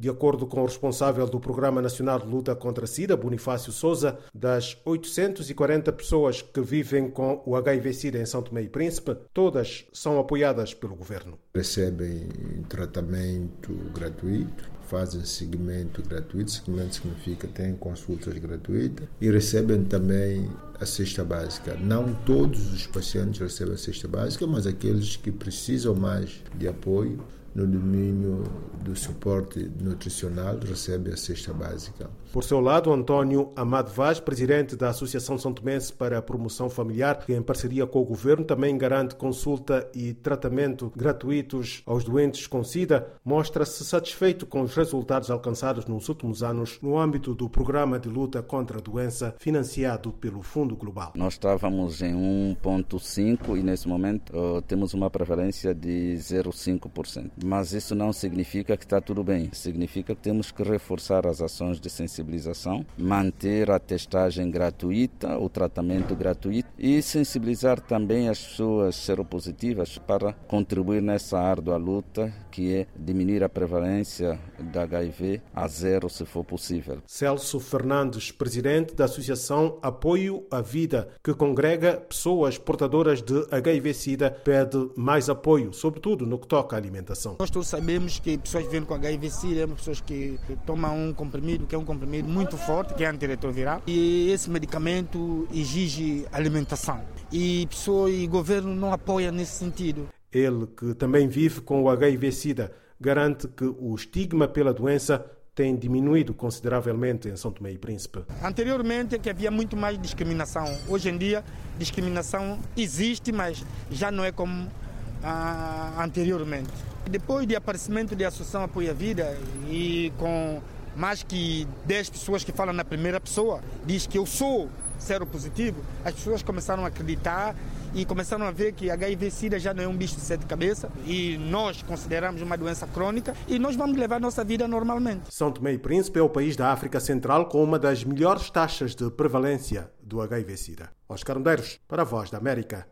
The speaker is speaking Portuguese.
De acordo com o responsável do Programa Nacional de Luta contra a SIDA, Bonifácio Souza, das 840 pessoas que vivem com o HIV-Sida em São Tomé e Príncipe, todas são apoiadas pelo governo. Recebem tratamento gratuito, fazem seguimento gratuito, seguimento significa têm consultas gratuitas e recebem também a cesta básica. Não todos os pacientes recebem a cesta básica, mas aqueles que precisam mais de apoio no domínio do suporte nutricional recebe a cesta básica. Por seu lado, António Amado Vaz, presidente da Associação São Tomense para a Promoção Familiar, que em parceria com o governo também garante consulta e tratamento gratuitos aos doentes com SIDA, mostra-se satisfeito com os resultados alcançados nos últimos anos no âmbito do programa de luta contra a doença financiado pelo Fundo Global. Nós estávamos em 1,5 e nesse momento uh, temos uma prevalência de 0,5%. Mas isso não significa que está tudo bem. Significa que temos que reforçar as ações de sensibilização, manter a testagem gratuita, o tratamento gratuito e sensibilizar também as pessoas seropositivas para contribuir nessa árdua luta que é diminuir a prevalência da HIV a zero, se for possível. Celso Fernandes, presidente da Associação Apoio à Vida, que congrega pessoas portadoras de HIV-Sida, pede mais apoio, sobretudo no que toca à alimentação. Nós todos sabemos que pessoas vivendo com HIV-Sida são pessoas que tomam um comprimido, que é um comprimido muito forte, que é antirretroviral, e esse medicamento exige alimentação. E pessoas e governo não apoiam nesse sentido. Ele, que também vive com o HIV-Sida, garante que o estigma pela doença tem diminuído consideravelmente em São Tomé e Príncipe. Anteriormente que havia muito mais discriminação. Hoje em dia, discriminação existe, mas já não é como ah, anteriormente. Depois do aparecimento da Associação Apoio à Vida e com mais que 10 pessoas que falam na primeira pessoa, diz que eu sou seropositivo, as pessoas começaram a acreditar e começaram a ver que HIV-Sida já não é um bicho de sete cabeças e nós consideramos uma doença crônica e nós vamos levar a nossa vida normalmente. São Tomé e Príncipe é o país da África Central com uma das melhores taxas de prevalência do HIV-Sida. Oscar Medeiros, para a Voz da América.